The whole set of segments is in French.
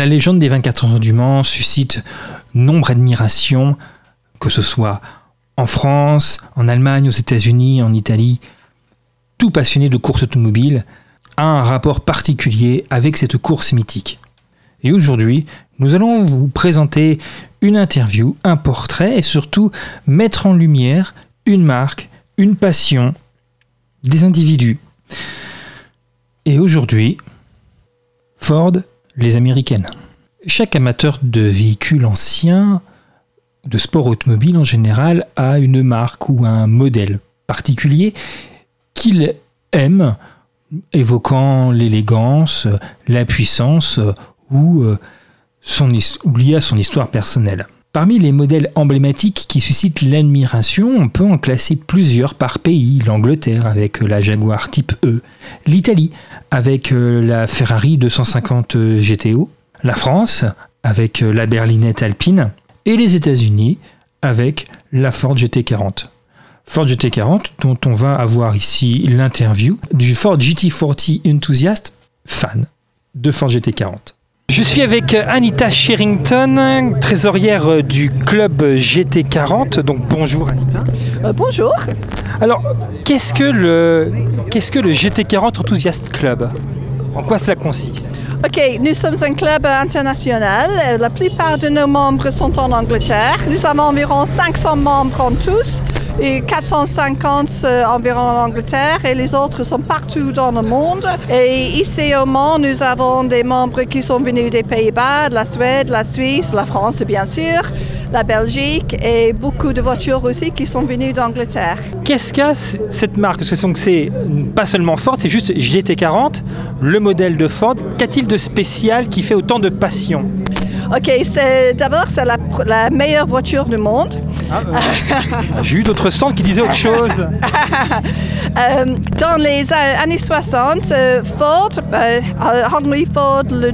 La légende des 24 heures du Mans suscite nombre d'admiration, que ce soit en France, en Allemagne, aux États-Unis, en Italie. Tout passionné de course automobile a un rapport particulier avec cette course mythique. Et aujourd'hui, nous allons vous présenter une interview, un portrait et surtout mettre en lumière une marque, une passion, des individus. Et aujourd'hui, Ford, les américaines. Chaque amateur de véhicules anciens, de sport automobile en général, a une marque ou un modèle particulier qu'il aime, évoquant l'élégance, la puissance ou, euh, son, à son histoire personnelle. Parmi les modèles emblématiques qui suscitent l'admiration, on peut en classer plusieurs par pays. L'Angleterre avec la Jaguar Type E, l'Italie avec euh, la Ferrari 250 GTO, la France avec euh, la berlinette alpine et les États-Unis avec la Ford GT40. Ford GT40 dont on va avoir ici l'interview du Ford GT40 enthousiaste fan de Ford GT40. Je suis avec Anita Sherrington, trésorière euh, du club GT40. Donc bonjour Anita. Euh, bonjour. Alors, qu'est-ce que le qu'est-ce que le GT40 Enthusiast Club? En quoi cela consiste? Ok, nous sommes un club international. La plupart de nos membres sont en Angleterre. Nous avons environ 500 membres en tous et 450 euh, environ en Angleterre et les autres sont partout dans le monde. Et ici au Mans, nous avons des membres qui sont venus des Pays-Bas, de la Suède, la Suisse, la France bien sûr, la Belgique et beaucoup de voitures aussi qui sont venues d'Angleterre. Qu'est-ce qu'a cette marque? C'est pas seulement Ford, c'est juste GT40, le modèle de Ford. Qu'a-t-il de spécial qui fait autant de passion? Ok, d'abord c'est la, meilleure voiture du monde. Ah, euh, J'ai eu d'autres stands qui disaient autre chose. Euh, dans les années 60, euh, Ford, Henry Ford, le,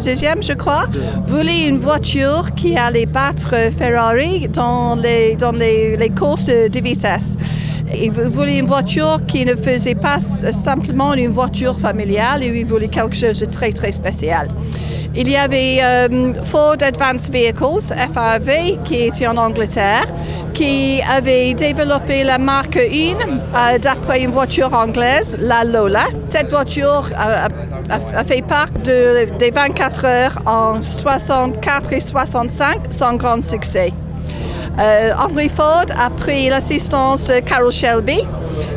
deuxième je crois, voulait une voiture qui allait battre Ferrari dans les, dans les courses de vitesse. Il voulait une voiture qui ne faisait pas simplement une voiture familiale, il voulait quelque chose de très très spécial. Il y avait euh, Ford Advanced Vehicles, FAV, qui était en Angleterre, qui avait développé la marque 1 euh, d'après une voiture anglaise, la Lola. Cette voiture a, fait part des 24 heures en 64 et 65 sans grand succès. Euh, Henry Ford a pris l'assistance de Carol Shelby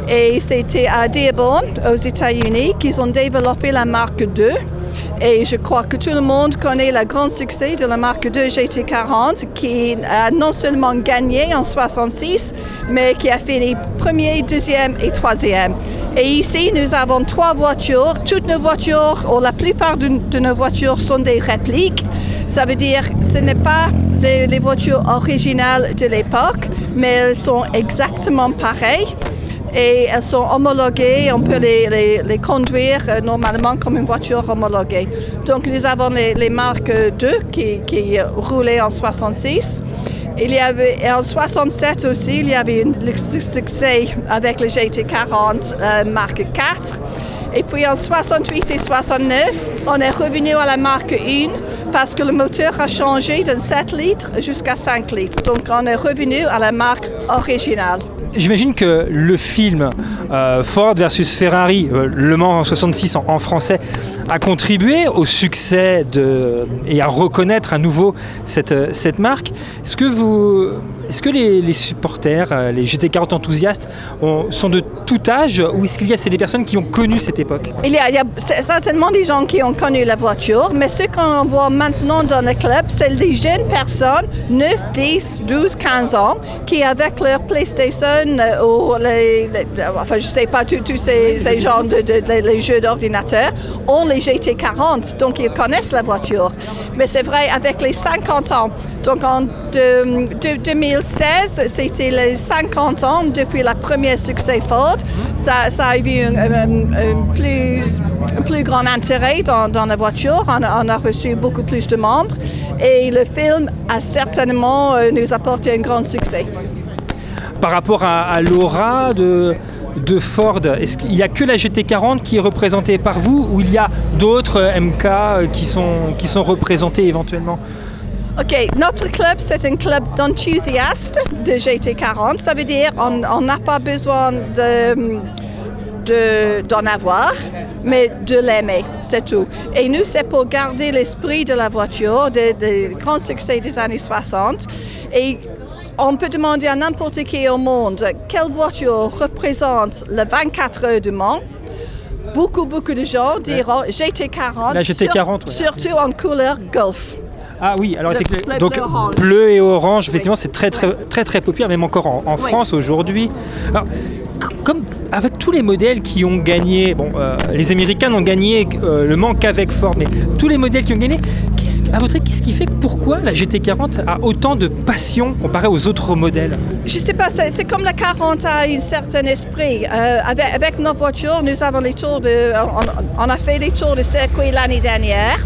et c'était à Dearborn, aux États-Unis, qu'ils ont développé la marque 2. Et je crois que tout le monde connaît le grand succès de la marque 2 GT40 qui a non seulement gagné en 66, mais qui a fini premier, deuxième et troisième. Et ici, nous avons trois voitures. Toutes nos voitures, ou la plupart de, nos voitures, sont des répliques. Ça veut dire que ce n'est pas les, les voitures originales de l'époque, mais elles sont exactement pareilles et elles sont homologuées. On peut les, les, conduire euh, normalement comme une voiture homologuée. Donc nous avons les, marques 2 qui, qui roulaient en 66. Il y avait, en 67 aussi, il y avait un succès avec le GT40 euh, marque 4. Et puis en 68 et 69, on est revenu à la marque 1 parce que le moteur a changé d'un 7 litres jusqu'à 5 litres. Donc on est revenu à la marque originale. J'imagine que le film euh, Ford versus Ferrari, euh, Le Mans en 66 en, français, a contribué au succès de, et à reconnaître à nouveau cette, cette marque. Est-ce que, vous, est-ce que les, supporters, euh, les GT40 enthousiastes, sont de tout âge ou est-ce qu'il y a des personnes qui ont connu cette époque Il y a, certainement des gens qui ont connu la voiture, mais ce qu'on voit maintenant dans le club, c'est les jeunes personnes, 9, 10, 12, 15 ans, qui avec leur PlayStation euh, ou les, enfin je sais pas, tous ces, ces de, les jeux d'ordinateur, ont les GT40, donc ils connaissent la voiture. Mais c'est vrai, avec les 50 ans, donc en 2016, c'était les 50 ans depuis le premier succès Ford. Ça, a eu un, plus, plus, grand intérêt dans, la voiture. On a, reçu beaucoup plus de membres et le film a certainement euh, nous apporté un grand succès. Par rapport à, l'aura de, de Ford, est-ce qu'il n'y a que la GT40 qui est représentée par vous ou il y a d'autres MK qui sont, qui sont représentés éventuellement? OK, notre club, c'est un club d'enthousiastes de GT40. Ça veut dire on n'a pas besoin de d'en avoir, mais de l'aimer, c'est tout. Et nous, c'est pour garder l'esprit de la voiture, des de grands succès des années 60. Et on peut demander à n'importe qui au monde quelle voiture représente le 24 heures du Mans? Beaucoup, beaucoup de gens diront GT40. La GT40, Surtout en couleur Golf. Ah oui, alors effectivement, donc bleu, et orange, effectivement, c'est très, très, très, très populaire, même encore en, France aujourd'hui. Alors, comme avec tous les modèles qui ont gagné, bon, euh, les Américains n'ont gagné euh, le manque avec Ford, mais tous les modèles qui ont gagné, à votre avis, qu'est-ce qui fait pourquoi la GT40 a autant de passion comparé aux autres modèles? Je ne sais pas, c'est comme la 40 a un certain esprit. Euh, avec, avec, nos voitures, nous avons les tours de, on, on a fait les tours de circuit l'année dernière.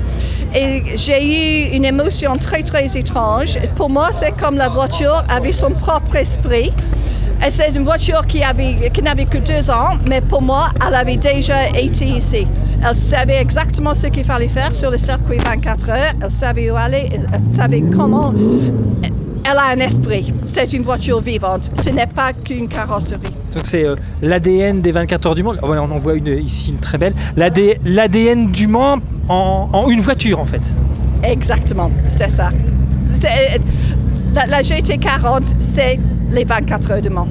Et j'ai eu une émotion très très étrange. Pour moi, c'est comme la voiture avait son propre esprit. Et c'est une voiture qui, qui n'avait que deux ans, mais pour moi, elle avait déjà été ici. Elle savait exactement ce qu'il fallait faire sur le circuit 24 heures, elle savait où aller, elle savait comment. Elle a un esprit. C'est une voiture vivante. Ce n'est pas qu'une carrosserie. Donc c'est euh, l'ADN des 24 heures du Mans. on en voit ici, une très belle. L'ADN du Mans en, en, une voiture, en fait. Exactement, c'est ça. La, la GT40, c'est les 24 heures de Mans.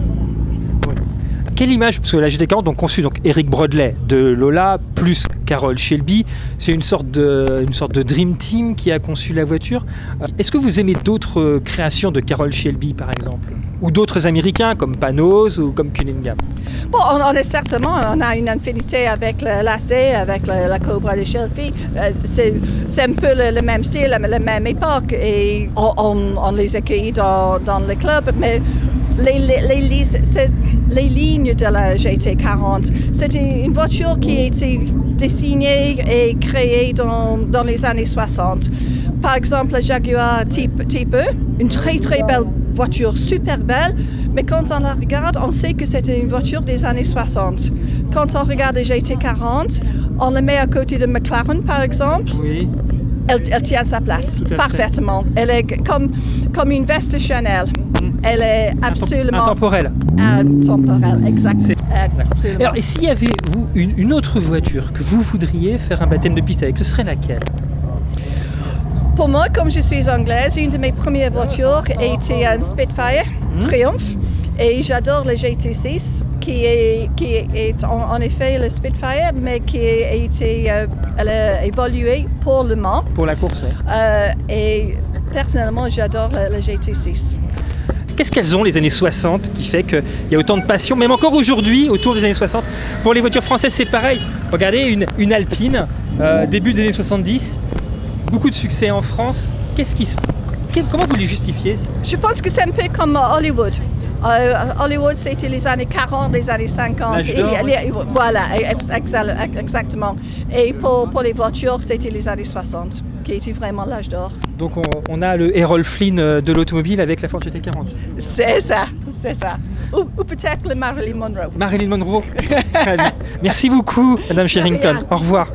Quelle image, parce que la GT40, donc conçue donc Eric Brodley de Lola plus Carol Shelby, c'est une sorte de une sorte de dream team qui a conçu la voiture. Euh, est-ce que vous aimez d'autres euh, créations de Carol Shelby par exemple? Ou d'autres Américains comme Panos ou comme Cunningham? Bon, on, est certainement, on a une infinité avec l'AC, avec la, Cobra de Shelby. Euh, c'est un peu le, même style, la, la, même époque et on, on les accueille dans, dans le club, mais les, les, les, lignes de la GT40. C'est une voiture qui a été dessinée et créée dans, dans les années 60. Par exemple, la Jaguar type, type E, une très très belle voiture, super belle, mais quand on la regarde, on sait que c'était une voiture des années 60. Quand on regarde la GT40, on la met à côté de McLaren, par exemple. Oui. Elle, elle, tient sa place parfaitement. Elle est comme, comme une veste Chanel. Elle est absolument intemporelle. Intemporelle, exactement. Alors, et s'il y avait vous une, autre voiture que vous voudriez faire un baptême de piste avec, ce serait laquelle? Pour moi, comme je suis anglaise, une de mes premières voitures était un Spitfire hmm. Triumph. Et j'adore le GT6, qui est, qui est en, effet le Spitfire, mais qui a été euh, a évolué pour le Mans. Pour la course, oui. Euh, et personnellement, j'adore le, le GT6. Qu'est-ce qu'elles ont les années 60 qui fait qu'il y a autant de passion, même encore aujourd'hui, autour des années 60 Pour les voitures françaises, c'est pareil. Regardez, une, une Alpine, euh, début des années 70, beaucoup de succès en France. Qu'est-ce qui se... Comment vous les justifiez? Je pense que c'est un peu comme Hollywood. Euh, Hollywood, c'était les années 40, les années 50. voilà, exactement. Et pour, pour les voitures, c'était les années 60, qui était vraiment l'âge d'or. Donc on, a le Errol Flynn euh, de l'automobile avec la Ford GT40. C'est ça, c'est ça. Ou, peut-être le Marilyn Monroe. Marilyn Monroe. Merci beaucoup, Madame Sherrington. Au revoir.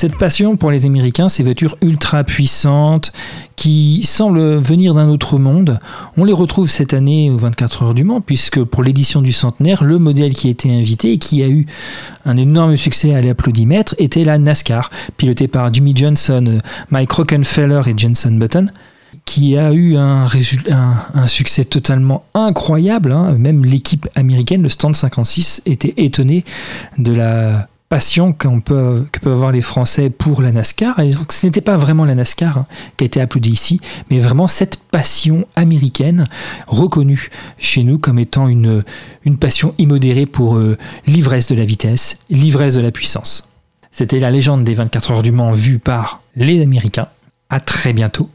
Cette passion pour les Américains, ces voitures ultra puissantes qui semblent venir d'un autre monde, on les retrouve cette année aux 24 heures du Mans, puisque pour l'édition du centenaire, le modèle qui a été invité et qui a eu un énorme succès à l'applaudimètre était la NASCAR, pilotée par Jimmy Johnson, Mike Rockefeller et Jenson Button qui a eu un, succès totalement incroyable. Hein. Même l'équipe américaine, le Stand 56, était étonnée de la passion peut, que peuvent avoir les Français pour la NASCAR. Ce n'était pas vraiment la NASCAR hein, qui a été applaudie ici, mais vraiment cette passion américaine reconnue chez nous comme étant une, une passion immodérée pour euh, l'ivresse de la vitesse, l'ivresse de la puissance. C'était la légende des 24 heures du Mans vue par les Américains. À très bientôt